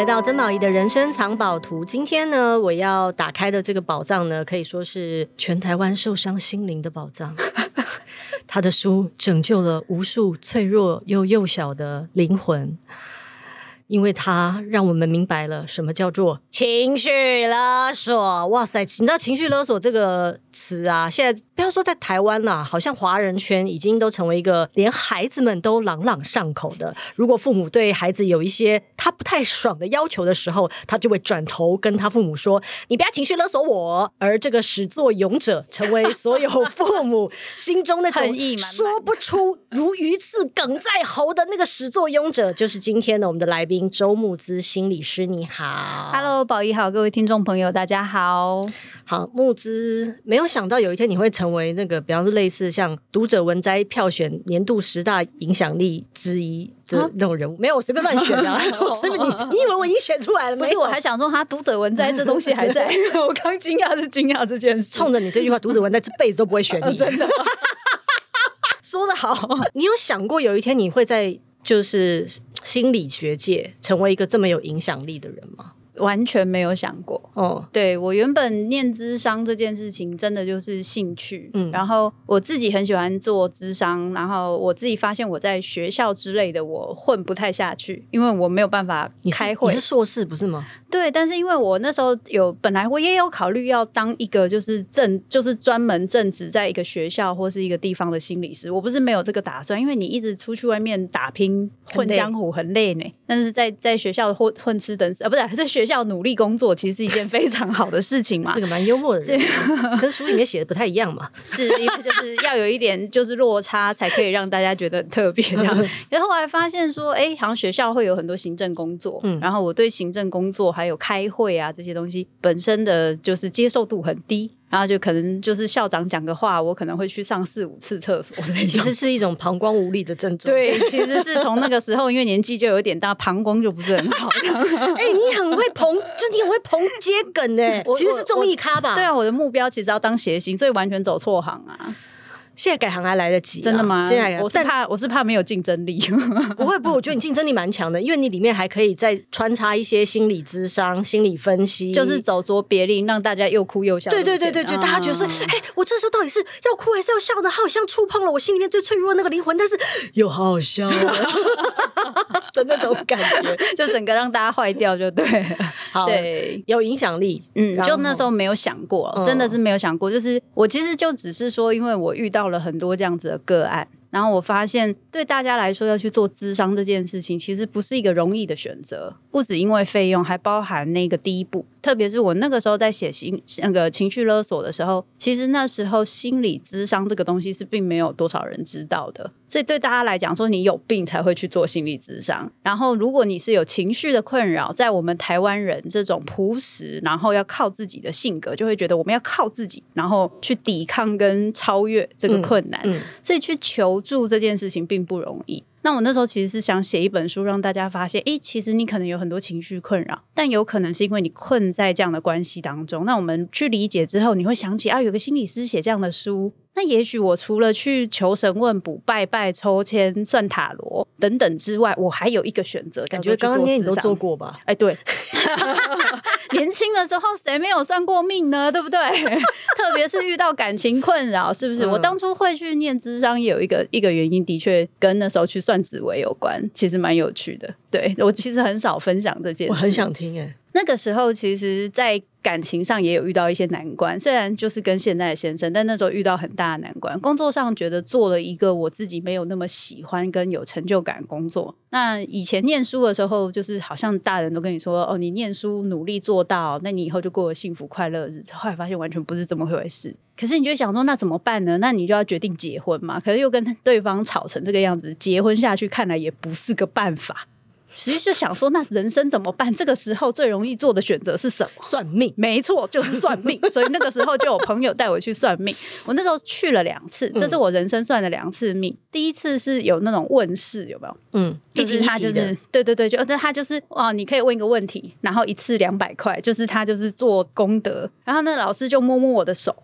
来到曾宝仪的人生藏宝图。今天呢，我要打开的这个宝藏呢，可以说是全台湾受伤心灵的宝藏。他的书拯救了无数脆弱又幼小的灵魂。因为他让我们明白了什么叫做情绪勒索。哇塞，你知道情绪勒索这个词啊？现在不要说在台湾啦，好像华人圈已经都成为一个连孩子们都朗朗上口的。如果父母对孩子有一些他不太爽的要求的时候，他就会转头跟他父母说：“你不要情绪勒索我。”而这个始作俑者，成为所有父母心中那种说不出如鱼刺梗在喉的那个始作俑者，就是今天的我们的来宾。周慕姿心理师，你好，Hello，宝仪好，各位听众朋友，大家好。好，木之，没有想到有一天你会成为那个，比方说类似像读者文摘票选年度十大影响力之一的那种人物。没有，我随便乱选的，随便你，你以为我已经选出来了吗？不是，我还想说，他读者文摘这东西还在。我刚惊讶是惊讶这件事，冲着你这句话，读者文摘这辈子都不会选你，真的。说的好，你有想过有一天你会在就是。心理学界成为一个这么有影响力的人吗？完全没有想过哦，对，我原本念咨商这件事情，真的就是兴趣。嗯，然后我自己很喜欢做咨商，然后我自己发现我在学校之类的我混不太下去，因为我没有办法开会。你是硕士不是吗？对，但是因为我那时候有本来我也有考虑要当一个就是正就是专门正职在一个学校或是一个地方的心理师，我不是没有这个打算，因为你一直出去外面打拼混江湖很累呢。但是在在学校混混吃等死啊，不是在学校。要努力工作，其实是一件非常好的事情嘛。是个蛮幽默的人，可是书里面写的不太一样嘛。是因为就是要有一点就是落差，才可以让大家觉得很特别这样。然后后来发现说，哎，好像学校会有很多行政工作，嗯，然后我对行政工作还有开会啊这些东西本身的就是接受度很低。然后就可能就是校长讲个话，我可能会去上四五次厕所。其实是一种膀胱无力的症状。对，其实是从那个时候，因为年纪就有点大，膀胱就不是很好。哎、欸，你很会捧，就你很会捧接梗哎，其实是综艺咖吧？对啊，我的目标其实要当谐星，所以完全走错行啊。现在改行还来得及，真的吗？现在我是怕，我是怕没有竞争力。不会，不会，我觉得你竞争力蛮强的，因为你里面还可以再穿插一些心理咨商、心理分析，就是走卓别离，让大家又哭又笑。对对对对，就大家觉得说，哎、嗯，我这时候到底是要哭还是要笑呢？好像触碰了我心里面最脆弱的那个灵魂，但是又好好笑 的那种感觉，就整个让大家坏掉，就对。好，对，有影响力。嗯，就那时候没有想过，嗯、真的是没有想过。就是我其实就只是说，因为我遇到。了很多这样子的个案，然后我发现对大家来说要去做咨商这件事情，其实不是一个容易的选择，不止因为费用，还包含那个第一步。特别是我那个时候在写情那个情绪勒索的时候，其实那时候心理咨商这个东西是并没有多少人知道的。所以对大家来讲，说你有病才会去做心理咨商。然后如果你是有情绪的困扰，在我们台湾人这种朴实，然后要靠自己的性格，就会觉得我们要靠自己，然后去抵抗跟超越这个困难。嗯嗯、所以去求助这件事情并不容易。那我那时候其实是想写一本书，让大家发现，诶，其实你可能有很多情绪困扰，但有可能是因为你困在这样的关系当中。那我们去理解之后，你会想起啊，有个心理师写这样的书。那也许我除了去求神问卜、拜拜、抽签、算塔罗等等之外，我还有一个选择。感觉刚刚你都做过吧？哎，对，年轻的时候谁没有算过命呢？对不对？特别是遇到感情困扰，是不是？嗯、我当初会去念智商，也有一个一个原因，的确跟那时候去算紫微有关，其实蛮有趣的。对，我其实很少分享这件事，我很想听哎。那个时候，其实，在感情上也有遇到一些难关，虽然就是跟现在的先生，但那时候遇到很大的难关。工作上觉得做了一个我自己没有那么喜欢跟有成就感的工作。那以前念书的时候，就是好像大人都跟你说：“哦，你念书努力做到，那你以后就过了幸福快乐日子。”后来发现完全不是这么回事。可是你就想说，那怎么办呢？那你就要决定结婚嘛。可是又跟对方吵成这个样子，结婚下去看来也不是个办法。其实就想说，那人生怎么办？这个时候最容易做的选择是什么？算命，没错，就是算命。所以那个时候就有朋友带我去算命。我那时候去了两次，这是我人生算的两次命。嗯、第一次是有那种问事，有没有？嗯，就是他就是对对对，就他就是哦，你可以问一个问题，然后一次两百块，就是他就是做功德。然后那老师就摸摸我的手。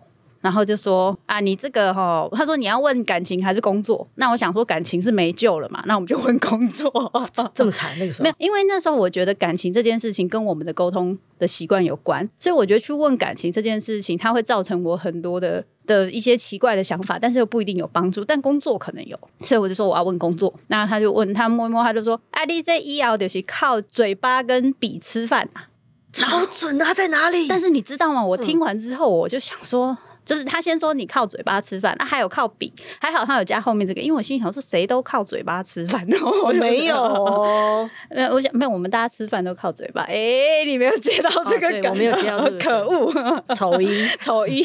然后就说啊，你这个哈，他说你要问感情还是工作？那我想说感情是没救了嘛，那我们就问工作。这么惨那个时候没有，因为那时候我觉得感情这件事情跟我们的沟通的习惯有关，所以我觉得去问感情这件事情，它会造成我很多的的一些奇怪的想法，但是又不一定有帮助。但工作可能有，所以我就说我要问工作。那他就问他摸一摸，他就说：“啊，你这医疗就是靠嘴巴跟笔吃饭啊，超准啊，在哪里？”但是你知道吗？我听完之后，我就想说。嗯就是他先说你靠嘴巴吃饭，那、啊、还有靠笔，还好他有加后面这个，因为我心想说谁都靠嘴巴吃饭哦，我没有哦，没有，我想没有，我们大家吃饭都靠嘴巴。哎、欸，你没有接到这个梗、哦，我没有接到这个，可恶，丑一 丑一，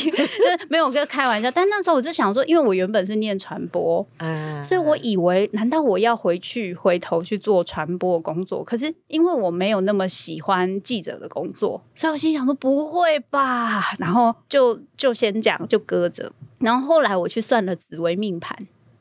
没有，我跟开玩笑。但那时候我就想说，因为我原本是念传播，嗯，所以我以为难道我要回去回头去做传播工作？可是因为我没有那么喜欢记者的工作，所以我心想说不会吧，然后就就先讲。就搁着，然后后来我去算了紫薇命盘，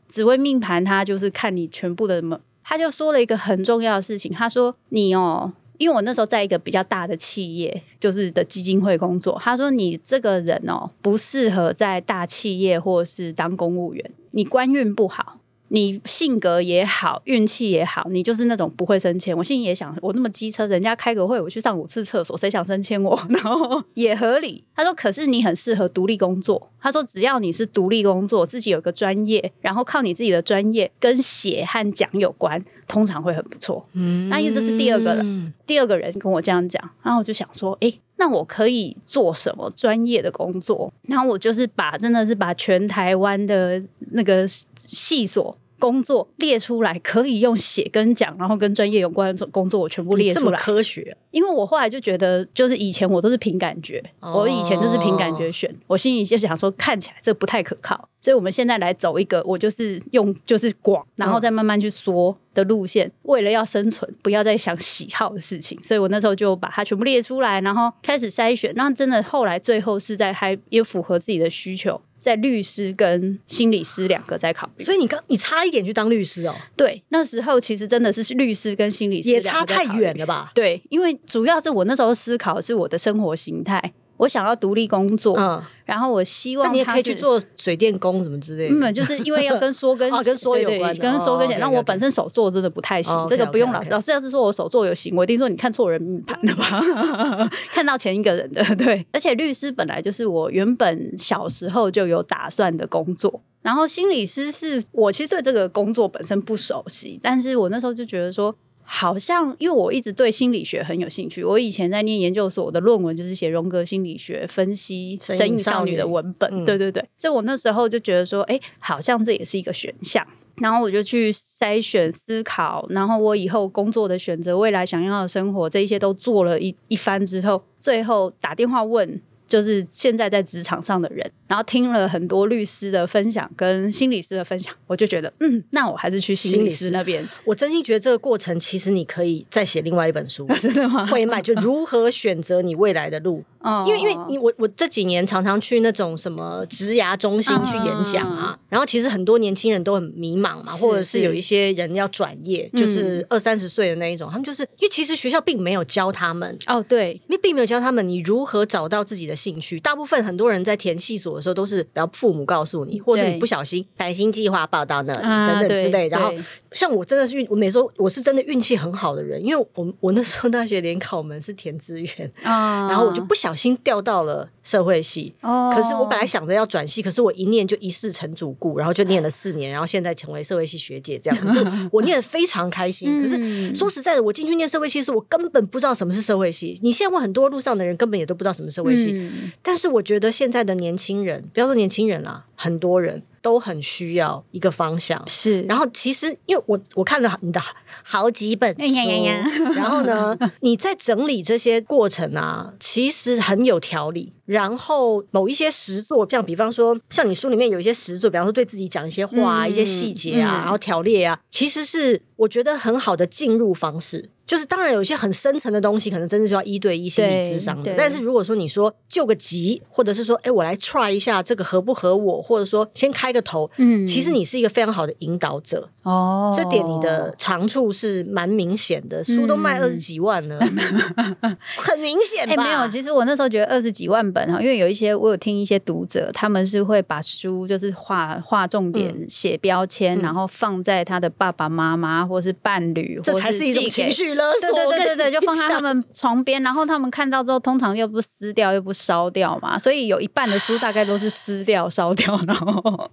紫薇命盘他就是看你全部的什么，他就说了一个很重要的事情，他说你哦，因为我那时候在一个比较大的企业，就是的基金会工作，他说你这个人哦，不适合在大企业或是当公务员，你官运不好。你性格也好，运气也好，你就是那种不会升迁。我心里也想，我那么机车，人家开个会，我去上五次厕所，谁想升迁我？然后也合理。他说，可是你很适合独立工作。他说，只要你是独立工作，自己有个专业，然后靠你自己的专业跟写和讲有关，通常会很不错。嗯，那因为这是第二个人，第二个人跟我这样讲，然后我就想说，诶，那我可以做什么专业的工作？那我就是把，真的是把全台湾的那个系所。工作列出来可以用写跟讲，然后跟专业有关的工作我全部列出来。这么科学？因为我后来就觉得，就是以前我都是凭感觉，哦、我以前就是凭感觉选，我心里就想说，看起来这不太可靠，所以我们现在来走一个，我就是用就是广，然后再慢慢去缩的路线。嗯、为了要生存，不要再想喜好的事情，所以我那时候就把它全部列出来，然后开始筛选。那真的后来最后是在还也符合自己的需求。在律师跟心理师两个在考虑，所以你刚你差一点去当律师哦。对，那时候其实真的是律师跟心理师也差太远了吧？对，因为主要是我那时候思考是我的生活形态。我想要独立工作，嗯，然后我希望你也可以去做水电工什么之类的。嗯，就是因为要跟说跟跟说有关，跟说跟讲。那我本身手做真的不太行，这个不用老师。老师要是说我手做有行，我一定说你看错人命盘了吧？看到前一个人的，对。而且律师本来就是我原本小时候就有打算的工作，然后心理师是我其实对这个工作本身不熟悉，但是我那时候就觉得说。好像因为我一直对心理学很有兴趣，我以前在念研究所，我的论文就是写荣格心理学分析神隐少女的文本，嗯、对对对，所以我那时候就觉得说，哎，好像这也是一个选项，然后我就去筛选思考，然后我以后工作的选择，未来想要的生活，这一些都做了一一番之后，最后打电话问。就是现在在职场上的人，然后听了很多律师的分享跟心理师的分享，我就觉得，嗯，那我还是去心理师那边。我真心觉得这个过程，其实你可以再写另外一本书，真的吗？会卖，就如何选择你未来的路。哦，因为因为你我我这几年常常去那种什么职涯中心去演讲啊，然后其实很多年轻人都很迷茫嘛，或者是有一些人要转业，就是二三十岁的那一种，他们就是因为其实学校并没有教他们哦，对，因为并没有教他们你如何找到自己的。兴趣，大部分很多人在填系所的时候都是，然后父母告诉你，或者你不小心繁星计划报到那里、啊、等等之类。然后像我真的是运，我每周我是真的运气很好的人，因为我我那时候大学联考门是填志愿，啊、然后我就不小心掉到了社会系。哦、可是我本来想着要转系，可是我一念就一事成主顾，然后就念了四年，然后现在成为社会系学姐这样。可是我念的非常开心。嗯、可是说实在的，我进去念社会系时，我根本不知道什么是社会系。你现在问很多路上的人，根本也都不知道什么社会系。嗯但是我觉得现在的年轻人，不要说年轻人啦，很多人都很需要一个方向。是，然后其实因为我我看了你的好几本书，然后呢，你在整理这些过程啊，其实很有条理。然后某一些实作，像比方说，像你书里面有一些实作，比方说对自己讲一些话、啊，嗯、一些细节啊，嗯、然后条列啊，其实是我觉得很好的进入方式。就是当然有一些很深层的东西，可能真的是要一对一心理咨商的。但是如果说你说救个急，或者是说，哎，我来 try 一下这个合不合我，或者说先开个头，嗯，其实你是一个非常好的引导者哦。这点你的长处是蛮明显的，书都卖二十几万了，嗯、很明显吧？哎，没有，其实我那时候觉得二十几万本哈，因为有一些我有听一些读者，他们是会把书就是画画重点、写标签，然后放在他的爸爸妈妈或是伴侣，这才是一种情绪勒索。对对对对，就放在他们床边，然后他们看到之后，通常又不撕掉又不烧掉嘛，所以有一半的书大概都是撕掉、烧掉，然后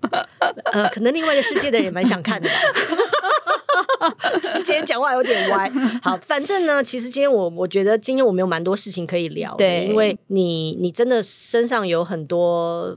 呃，可能另外一个世界的人蛮想看的吧。今天讲话有点歪。好，反正呢，其实今天我我觉得今天我们有蛮多事情可以聊的，对，因为你你真的身上有很多。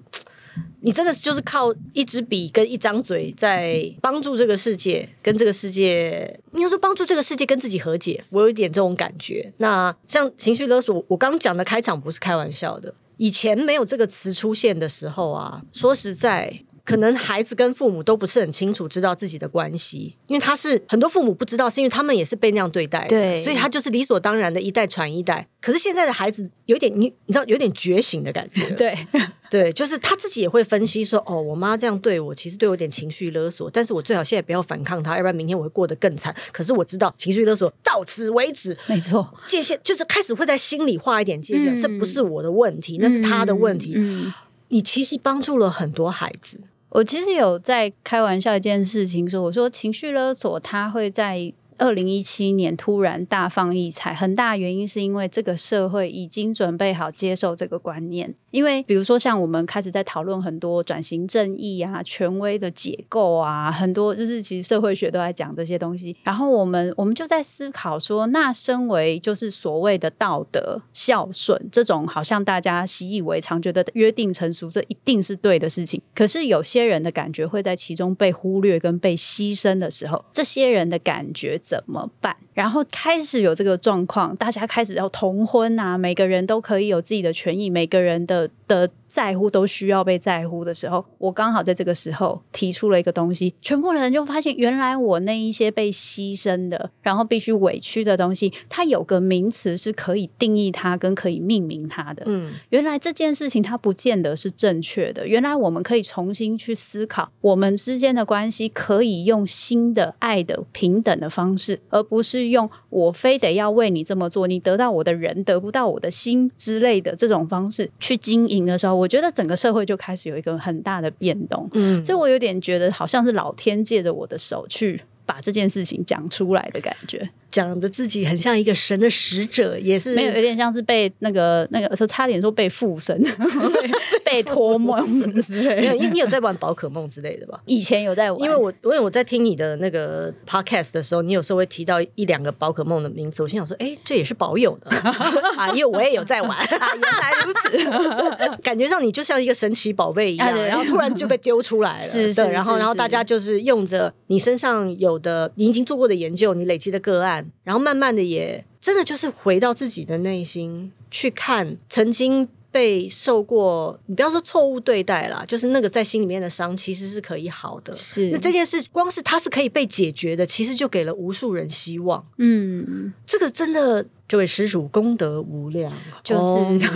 你真的就是靠一支笔跟一张嘴，在帮助这个世界，跟这个世界，你要说帮助这个世界跟自己和解，我有一点这种感觉。那像情绪勒索，我刚刚讲的开场不是开玩笑的。以前没有这个词出现的时候啊，说实在。可能孩子跟父母都不是很清楚知道自己的关系，因为他是很多父母不知道，是因为他们也是被那样对待的，对，所以他就是理所当然的一代传一代。可是现在的孩子有点你你知道有点觉醒的感觉，对对，就是他自己也会分析说，哦，我妈这样对我，其实对我有点情绪勒索，但是我最好现在不要反抗他，要不然明天我会过得更惨。可是我知道情绪勒索到此为止，没错，界限就是开始会在心里画一点界限，嗯，这不是我的问题，那是他的问题。嗯，嗯，你其实帮助了很多孩子。我其实有在开玩笑一件事情，说我说情绪勒索，他会在。二零一七年突然大放异彩，很大原因是因为这个社会已经准备好接受这个观念。因为比如说，像我们开始在讨论很多转型正义啊、权威的解构啊，很多就是其实社会学都在讲这些东西。然后我们我们就在思考说，那身为就是所谓的道德孝顺这种，好像大家习以为常，觉得约定成俗，这一定是对的事情。可是有些人的感觉会在其中被忽略跟被牺牲的时候，这些人的感觉。怎么办？然后开始有这个状况，大家开始要同婚啊，每个人都可以有自己的权益，每个人的的。在乎都需要被在乎的时候，我刚好在这个时候提出了一个东西，全部人就发现，原来我那一些被牺牲的，然后必须委屈的东西，它有个名词是可以定义它跟可以命名它的。嗯，原来这件事情它不见得是正确的，原来我们可以重新去思考，我们之间的关系可以用新的爱的平等的方式，而不是用我非得要为你这么做，你得到我的人得不到我的心之类的这种方式去经营的时候。我觉得整个社会就开始有一个很大的变动，嗯，所以我有点觉得好像是老天借着我的手去把这件事情讲出来的感觉。讲的自己很像一个神的使者，也是没有，有点像是被那个那个，差点说被附身、被托梦之类。没有，因为你有在玩宝可梦之类的吧？以前有在玩，因为我因为我在听你的那个 podcast 的时候，你有时候会提到一两个宝可梦的名字，我心想说，哎，这也是保有的 啊，因为我也有在玩，原来如此，感觉上你就像一个神奇宝贝一样，然后突然就被丢出来了，是是，然后然后大家就是用着你身上有的你已经做过的研究，你累积的个案。然后慢慢的也真的就是回到自己的内心去看曾经被受过，你不要说错误对待啦，就是那个在心里面的伤其实是可以好的。是，那这件事光是它是可以被解决的，其实就给了无数人希望。嗯，这个真的。这位施主功德无量，就是，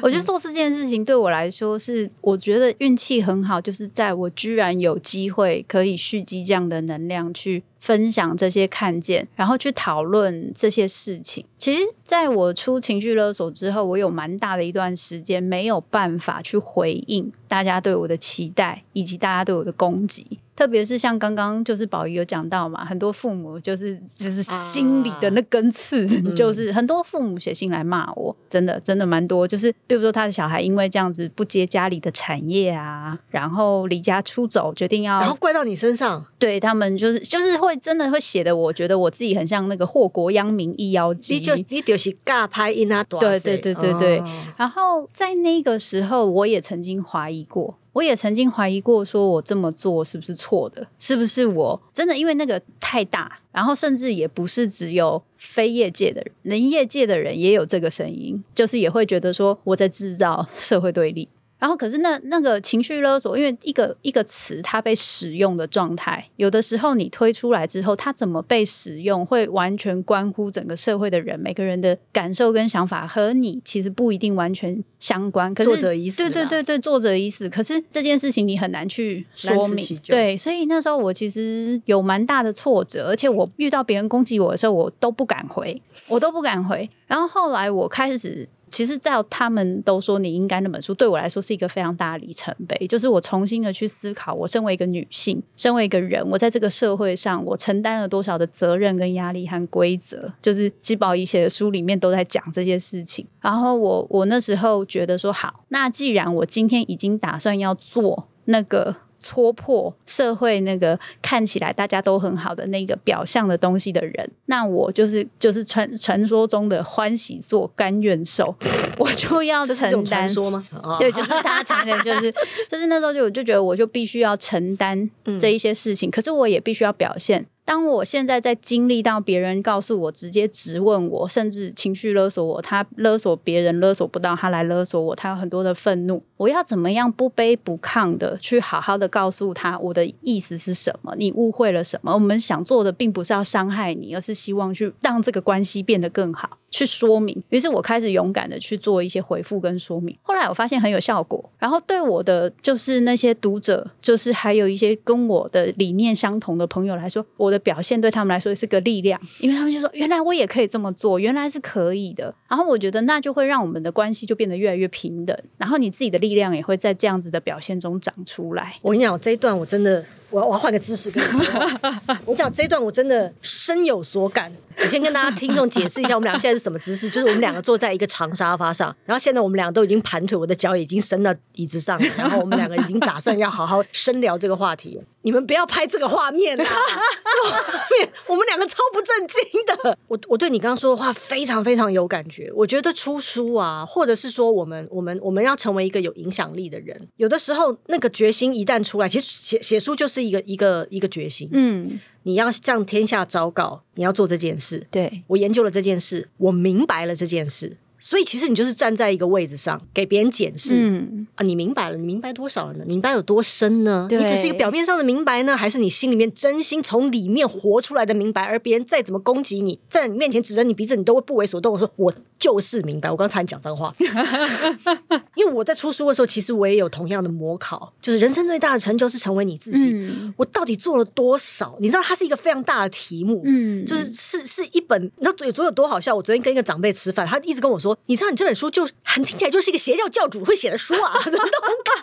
我觉得做这件事情对我来说是，我觉得运气很好，就是在我居然有机会可以蓄积这样的能量去分享这些看见，然后去讨论这些事情。其实，在我出情绪勒索之后，我有蛮大的一段时间没有办法去回应大家对我的期待，以及大家对我的攻击。特别是像刚刚就是宝仪有讲到嘛，很多父母就是就是心里的那根刺，啊、就是很多父母写信来骂我，真的真的蛮多。就是比如说他的小孩因为这样子不接家里的产业啊，然后离家出走，决定要然后怪到你身上，对他们就是就是会真的会写的，我觉得我自己很像那个祸国殃民一妖姬，你就你就是尬拍一那多，对对对对对。哦、然后在那个时候，我也曾经怀疑过。我也曾经怀疑过，说我这么做是不是错的？是不是我真的因为那个太大，然后甚至也不是只有非业界的人，连业界的人也有这个声音，就是也会觉得说我在制造社会对立。然后可是那那个情绪勒索，因为一个一个词它被使用的状态，有的时候你推出来之后，它怎么被使用，会完全关乎整个社会的人，每个人的感受跟想法和你其实不一定完全相关。可是作者意思，对对对对，作者意思。可是这件事情你很难去说明，对，所以那时候我其实有蛮大的挫折，而且我遇到别人攻击我的时候，我都不敢回，我都不敢回。然后后来我开始。其实，在他们都说你应该那本书，对我来说是一个非常大的里程碑。就是我重新的去思考，我身为一个女性，身为一个人，我在这个社会上，我承担了多少的责任跟压力和规则。就是纪宝仪写的书里面都在讲这些事情。然后我我那时候觉得说，好，那既然我今天已经打算要做那个。戳破社会那个看起来大家都很好的那个表象的东西的人，那我就是就是传传说中的欢喜做甘愿受，我就要承担。说吗？对，就是大家常讲就是 就是那时候就我就觉得我就必须要承担这一些事情，嗯、可是我也必须要表现。当我现在在经历到别人告诉我、直接质问我，甚至情绪勒索我，他勒索别人勒索不到，他来勒索我，他有很多的愤怒，我要怎么样不卑不亢的去好好的告诉他我的意思是什么？你误会了什么？我们想做的并不是要伤害你，而是希望去让这个关系变得更好。去说明，于是我开始勇敢的去做一些回复跟说明。后来我发现很有效果，然后对我的就是那些读者，就是还有一些跟我的理念相同的朋友来说，我的表现对他们来说是个力量，因为他们就说原来我也可以这么做，原来是可以的。然后我觉得那就会让我们的关系就变得越来越平等，然后你自己的力量也会在这样子的表现中长出来。我跟你讲，这一段我真的。我要我要换个姿势跟你说，我讲这一段我真的深有所感。我先跟大家听众解释一下，我们俩现在是什么姿势？就是我们两个坐在一个长沙发上，然后现在我们两个都已经盘腿，我的脚已经伸到椅子上了，然后我们两个已经打算要好好深聊这个话题。你们不要拍这个画面啊！画面，我们两个超不正经的。我我对你刚刚说的话非常非常有感觉。我觉得出书啊，或者是说我们我们我们要成为一个有影响力的人，有的时候那个决心一旦出来，其实写写书就是一个一个一个决心。嗯，你要向天下昭告，你要做这件事。对，我研究了这件事，我明白了这件事。所以其实你就是站在一个位置上给别人解释，嗯啊，你明白了，你明白多少了呢？你明白有多深呢？你只是一个表面上的明白呢，还是你心里面真心从里面活出来的明白？而别人再怎么攻击你，在你面前指着你鼻子，你都会不为所动。我说我就是明白。我刚才讲脏话，因为我在出书的时候，其实我也有同样的模考，就是人生最大的成就是成为你自己。嗯、我到底做了多少？你知道，它是一个非常大的题目，嗯，就是是是一本。你知道昨昨有多好笑？我昨天跟一个长辈吃饭，他一直跟我说。你知道你这本书就很听起来就是一个邪教教主会写的书啊，那种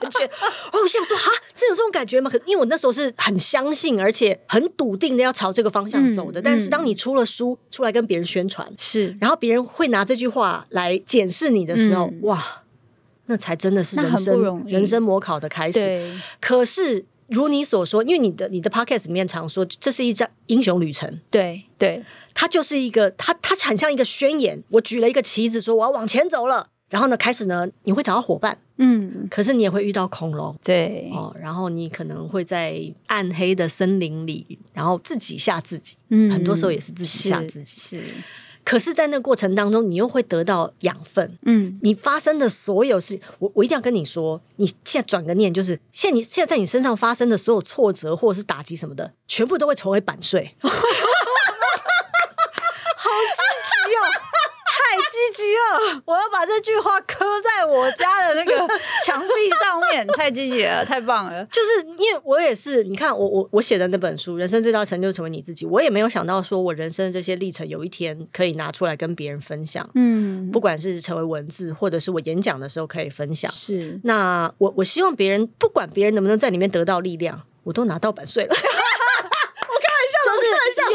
感觉。哦，我想说哈，真有这种感觉吗？可因为我那时候是很相信，而且很笃定的要朝这个方向走的。嗯、但是当你出了书出来跟别人宣传，是，然后别人会拿这句话来检视你的时候，嗯、哇，那才真的是人生人生模考的开始。可是。如你所说，因为你的你的 podcast 里面常说，这是一张英雄旅程。对对，它就是一个，它它很像一个宣言。我举了一个旗子，说我要往前走了。然后呢，开始呢，你会找到伙伴，嗯，可是你也会遇到恐龙，对哦。然后你可能会在暗黑的森林里，然后自己吓自己，嗯，很多时候也是自己吓自己，是。是可是，在那个过程当中，你又会得到养分。嗯，你发生的所有事，我我一定要跟你说，你现在转个念，就是现在你现在在你身上发生的所有挫折或者是打击什么的，全部都会成为版税。我要把这句话刻在我家的那个 墙壁上面，太积极了，太棒了！就是因为我也是，你看我我我写的那本书《人生最大成就成为你自己》，我也没有想到说我人生的这些历程有一天可以拿出来跟别人分享。嗯，不管是成为文字，或者是我演讲的时候可以分享。是，那我我希望别人不管别人能不能在里面得到力量，我都拿到版税了。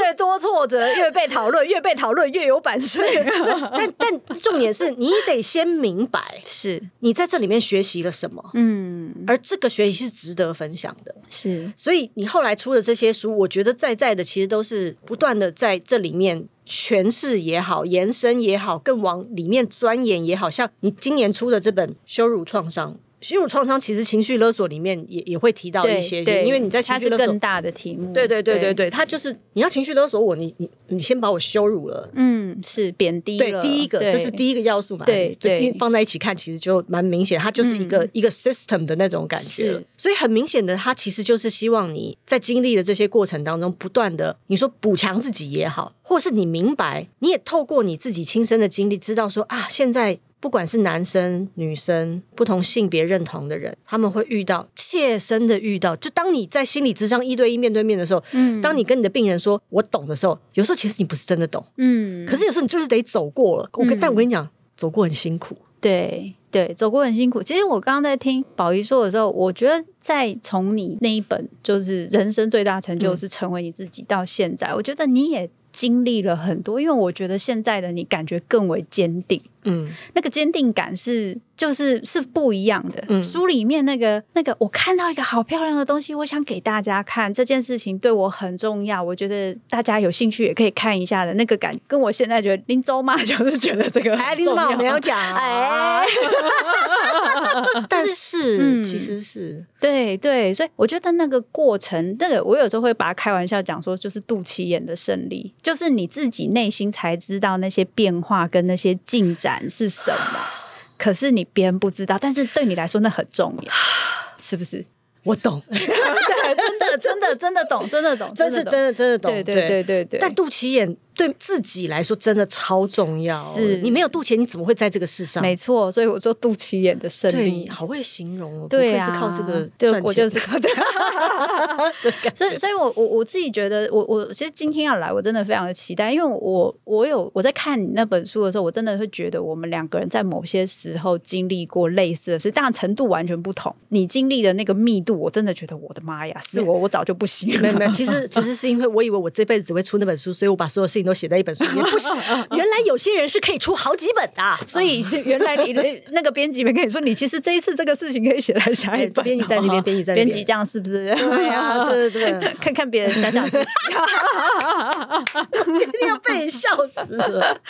就是越多挫折，越被讨论，越被讨论，越有版税。但但重点是你得先明白，是你在这里面学习了什么。嗯，而这个学习是值得分享的。是，所以你后来出的这些书，我觉得在在的其实都是不断的在这里面诠释也好，延伸也好，更往里面钻研也好，像你今年出的这本《羞辱创伤》。羞辱创伤其实情绪勒索里面也也会提到一些，因为你在情绪勒索更大的题目，对对对对对，他就是你要情绪勒索我，你你你先把我羞辱了，嗯，是贬低了，对，第一个这是第一个要素嘛，对对，放在一起看其实就蛮明显，它就是一个一个 system 的那种感觉，所以很明显的，它其实就是希望你在经历的这些过程当中，不断的你说补强自己也好，或是你明白，你也透过你自己亲身的经历，知道说啊，现在。不管是男生、女生，不同性别认同的人，他们会遇到切身的遇到。就当你在心理咨商一对一面对面的时候，嗯，当你跟你的病人说“我懂”的时候，有时候其实你不是真的懂，嗯，可是有时候你就是得走过了。我跟、嗯、但我跟你讲，走过很辛苦，对对，走过很辛苦。其实我刚刚在听宝仪说的时候，我觉得在从你那一本就是人生最大成就是成为你自己到现在，嗯、我觉得你也。经历了很多，因为我觉得现在的你感觉更为坚定，嗯，那个坚定感是就是是不一样的。嗯，书里面那个那个，我看到一个好漂亮的东西，我想给大家看，这件事情对我很重要，我觉得大家有兴趣也可以看一下的那个感，跟我现在觉得林州妈，就是觉得这个哎，林州妈我没有讲，哎，但是、嗯、其实是。对对，所以我觉得那个过程，那个我有时候会把它开玩笑讲说，就是肚脐眼的胜利。就是你自己内心才知道那些变化跟那些进展是什么，可是你别人不知道，但是对你来说那很重要，是不是？我懂，真的，真的，真的懂，真的懂，真是真的，真的懂，对对对对对。但肚脐眼。对自己来说真的超重要，是你没有肚脐，你怎么会在这个世上？没错，所以我说肚脐眼的胜利，好会形容哦。对啊，是靠这个对，我就是靠这个。所以，所以我我我自己觉得，我我其实今天要来，我真的非常的期待，因为我我有我在看你那本书的时候，我真的会觉得我们两个人在某些时候经历过类似的事，当然程度完全不同。你经历的那个密度，我真的觉得我的妈呀，是我我早就不行了。没有没有，其实其实是因为我以为我这辈子只会出那本书，所以我把所有事情都写在一本书里面。不是，原来有些人是可以出好几本的，所以是原来你的那个编辑们跟你说，你其实这一次这个事情可以写在下一本。编辑在那边，编辑在编辑这样是不是？对啊，对对对，看看别人，想想自己，今天要被你笑死了。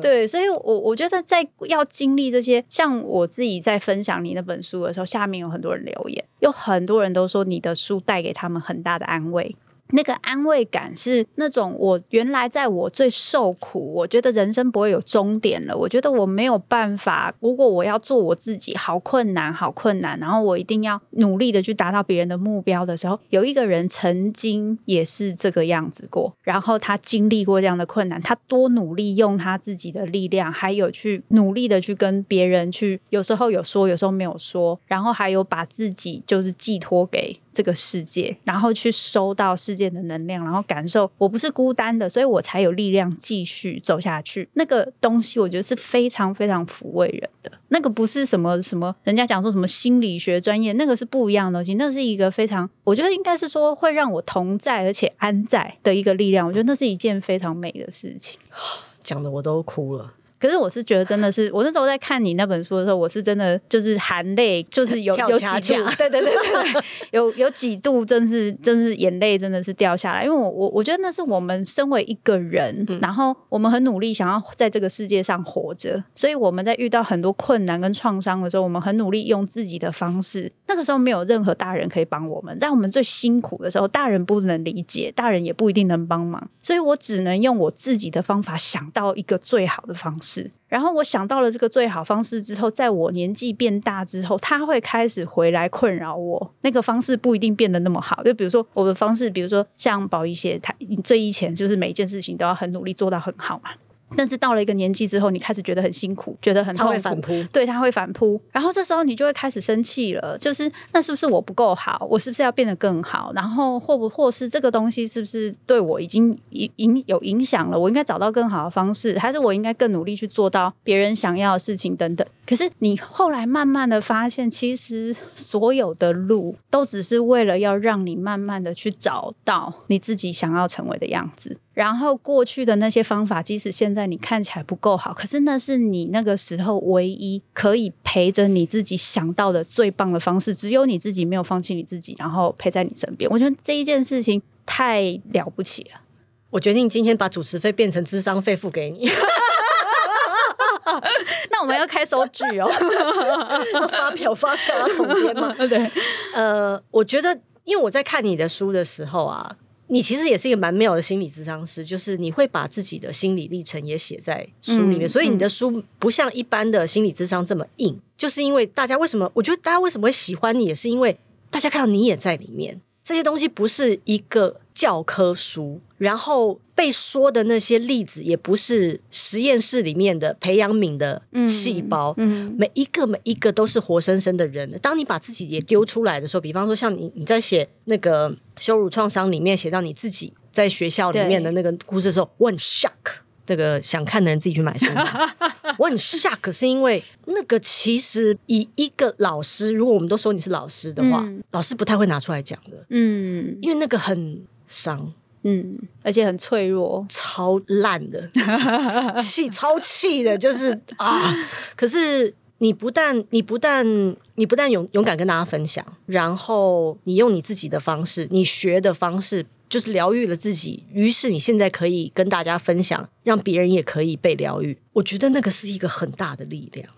对，所以我我觉得在要经历这些，像我自己在分享你那本书的时候，下面有很多人留言，有很多人都说你的书带给他们很大的安慰。那个安慰感是那种，我原来在我最受苦，我觉得人生不会有终点了，我觉得我没有办法，如果我要做我自己，好困难，好困难，然后我一定要努力的去达到别人的目标的时候，有一个人曾经也是这个样子过，然后他经历过这样的困难，他多努力用他自己的力量，还有去努力的去跟别人去，有时候有说，有时候没有说，然后还有把自己就是寄托给。这个世界，然后去收到世界的能量，然后感受我不是孤单的，所以我才有力量继续走下去。那个东西，我觉得是非常非常抚慰人的。那个不是什么什么，人家讲说什么心理学专业，那个是不一样的东西。那是一个非常，我觉得应该是说会让我同在而且安在的一个力量。我觉得那是一件非常美的事情。讲的我都哭了。可是我是觉得真的是，我那时候在看你那本书的时候，我是真的就是含泪，就是有有几度，对对对对，有有几度真是真是眼泪真的是掉下来，因为我我我觉得那是我们身为一个人，嗯、然后我们很努力想要在这个世界上活着，所以我们在遇到很多困难跟创伤的时候，我们很努力用自己的方式。那个时候没有任何大人可以帮我们，在我们最辛苦的时候，大人不能理解，大人也不一定能帮忙，所以我只能用我自己的方法想到一个最好的方式。是，然后我想到了这个最好方式之后，在我年纪变大之后，他会开始回来困扰我。那个方式不一定变得那么好，就比如说我的方式，比如说像宝仪姐，他最以前就是每一件事情都要很努力做到很好嘛。但是到了一个年纪之后，你开始觉得很辛苦，觉得很痛苦，反扑，对，他会反扑。然后这时候你就会开始生气了，就是那是不是我不够好？我是不是要变得更好？然后或不或是这个东西是不是对我已经影影有影响了？我应该找到更好的方式，还是我应该更努力去做到别人想要的事情等等？可是你后来慢慢的发现，其实所有的路都只是为了要让你慢慢的去找到你自己想要成为的样子。然后过去的那些方法，即使现在你看起来不够好，可是那是你那个时候唯一可以陪着你自己想到的最棒的方式。只有你自己没有放弃你自己，然后陪在你身边。我觉得这一件事情太了不起了。我决定今天把主持费变成智商费付给你。那我们要开收据哦，要发票发票统编吗？对，呃，我觉得，因为我在看你的书的时候啊，你其实也是一个蛮妙的心理咨商师，就是你会把自己的心理历程也写在书里面，嗯、所以你的书不像一般的心理咨商这么硬，就是因为大家为什么？我觉得大家为什么会喜欢你，也是因为大家看到你也在里面。这些东西不是一个教科书，然后被说的那些例子也不是实验室里面的培养皿的细胞，嗯嗯、每一个每一个都是活生生的人。当你把自己也丢出来的时候，比方说像你你在写那个羞辱创伤里面写到你自己在学校里面的那个故事的时候，我很 shock。这个想看的人自己去买书。我很 shock，是因为那个其实以一个老师，如果我们都说你是老师的话，嗯、老师不太会拿出来讲的。嗯，因为那个很伤，嗯，而且很脆弱，超烂的，气超气的，就是啊。可是你不但你不但你不但勇勇敢跟大家分享，然后你用你自己的方式，你学的方式。就是疗愈了自己，于是你现在可以跟大家分享，让别人也可以被疗愈。我觉得那个是一个很大的力量。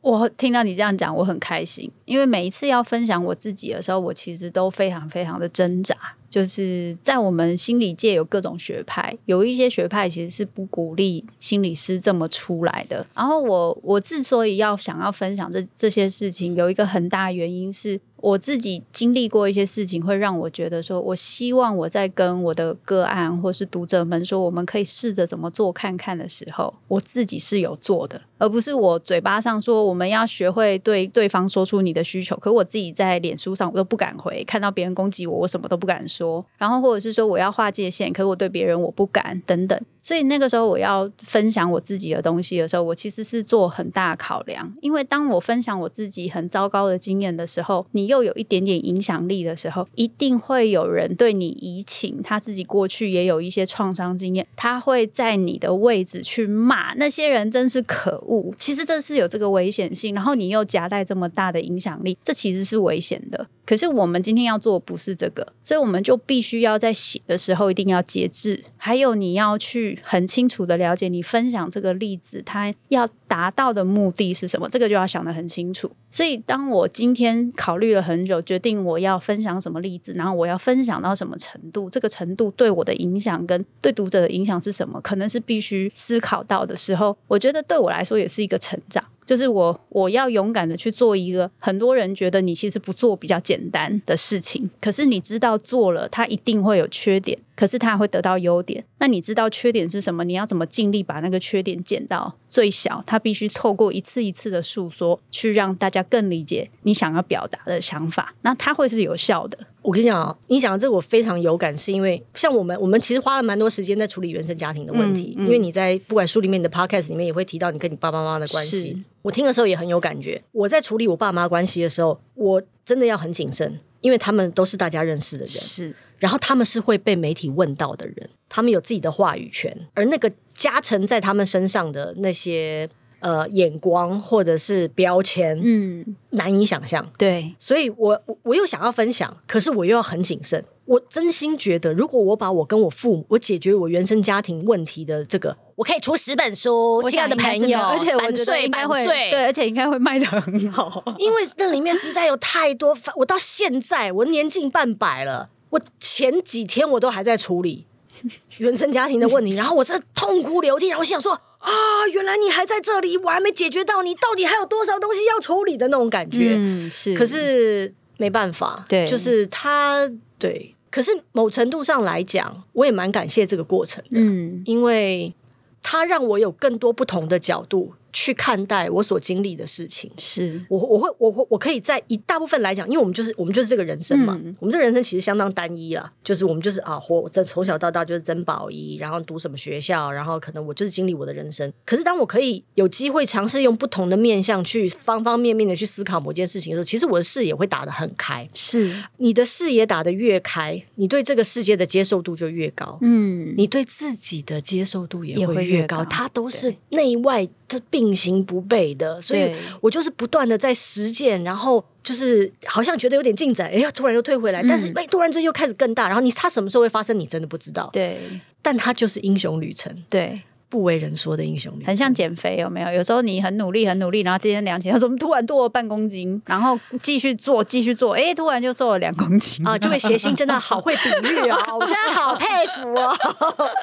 我听到你这样讲，我很开心，因为每一次要分享我自己的时候，我其实都非常非常的挣扎。就是在我们心理界有各种学派，有一些学派其实是不鼓励心理师这么出来的。然后我我之所以要想要分享这这些事情，有一个很大原因是。我自己经历过一些事情，会让我觉得说，我希望我在跟我的个案或是读者们说，我们可以试着怎么做看看的时候，我自己是有做的，而不是我嘴巴上说我们要学会对对方说出你的需求，可我自己在脸书上我都不敢回，看到别人攻击我，我什么都不敢说，说然后或者是说我要划界限，可我对别人我不敢等等。所以那个时候我要分享我自己的东西的时候，我其实是做很大考量，因为当我分享我自己很糟糕的经验的时候，你又有一点点影响力的时候，一定会有人对你移情，他自己过去也有一些创伤经验，他会在你的位置去骂那些人真是可恶。其实这是有这个危险性，然后你又夹带这么大的影响力，这其实是危险的。可是我们今天要做不是这个，所以我们就必须要在写的时候一定要节制，还有你要去很清楚的了解你分享这个例子，它要达到的目的是什么，这个就要想得很清楚。所以当我今天考虑了很久，决定我要分享什么例子，然后我要分享到什么程度，这个程度对我的影响跟对读者的影响是什么，可能是必须思考到的时候，我觉得对我来说也是一个成长。就是我，我要勇敢的去做一个很多人觉得你其实不做比较简单的事情，可是你知道做了，它一定会有缺点。可是他会得到优点。那你知道缺点是什么？你要怎么尽力把那个缺点减到最小？他必须透过一次一次的诉说，去让大家更理解你想要表达的想法。那他会是有效的。我跟你讲啊，你讲的这个我非常有感，是因为像我们，我们其实花了蛮多时间在处理原生家庭的问题。嗯嗯、因为你在不管书里面的 podcast 里面也会提到你跟你爸爸妈妈的关系。我听的时候也很有感觉。我在处理我爸妈关系的时候，我真的要很谨慎，因为他们都是大家认识的人。是。然后他们是会被媒体问到的人，他们有自己的话语权，而那个加成在他们身上的那些呃眼光或者是标签，嗯，难以想象。对，所以我我又想要分享，可是我又要很谨慎。我真心觉得，如果我把我跟我父母，我解决我原生家庭问题的这个，我可以出十本书，亲爱的朋友，而且我觉得应该会对，而且应该会卖的很好，因为那里面实在有太多，我到现在我年近半百了。我前几天我都还在处理 原生家庭的问题，然后我真的痛哭流涕，然后我心想说啊，原来你还在这里，我还没解决到，你到底还有多少东西要处理的那种感觉。嗯，是。可是没办法，对，就是他，对。可是某程度上来讲，我也蛮感谢这个过程的，嗯，因为他让我有更多不同的角度。去看待我所经历的事情，是我我会我会我可以在一大部分来讲，因为我们就是我们就是这个人生嘛，嗯、我们这人生其实相当单一了，就是我们就是啊活在从小到大就是曾宝仪，然后读什么学校，然后可能我就是经历我的人生。可是当我可以有机会尝试用不同的面向去方方面面的去思考某件事情的时候，其实我的视野会打得很开。是你的视野打得越开，你对这个世界的接受度就越高。嗯，你对自己的接受度也会越高，越高它都是内外。它并行不备的，所以我就是不断的在实践，然后就是好像觉得有点进展，哎呀，突然又退回来，但是哎，突然之间又开始更大，然后你它什么时候会发生，你真的不知道。对，但它就是英雄旅程。对，不为人说的英雄，很像减肥，有没有？有时候你很努力，很努力，然后今天量起来，怎么突然多了半公斤？然后继续做，继续做，哎，突然就瘦了两公斤啊！这位谐星真的好会比喻哦，我真的好佩服哦。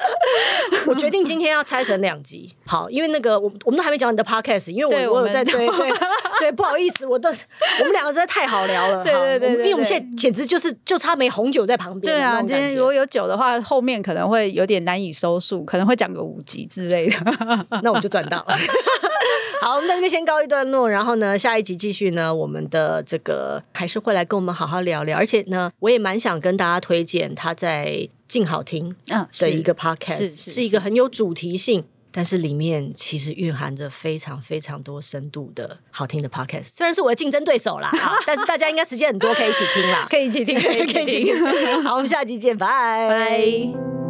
我决定今天要拆成两集，好，因为那个我我们都还没讲你的 podcast，因为我我有在对对对，不好意思，我的我们两个实在太好聊了，对对对，因为我们现在简直就是就差没红酒在旁边。对啊，今天如果有酒的话，后面可能会有点难以收束，可能会讲个五集之类的，那我就赚到了。好，我们在这边先告一段落，然后呢，下一集继续呢，我们的这个还是会来跟我们好好聊聊，而且呢，我也蛮想跟大家推荐他在静好听的一个 podcast，、是一个很有主题性，但是里面其实蕴含着非常非常多深度的好听的 podcast。虽然是我的竞争对手啦，但是大家应该时间很多，可以一起听啦，可以一起听，可以一起听。好，我们下集见，拜拜。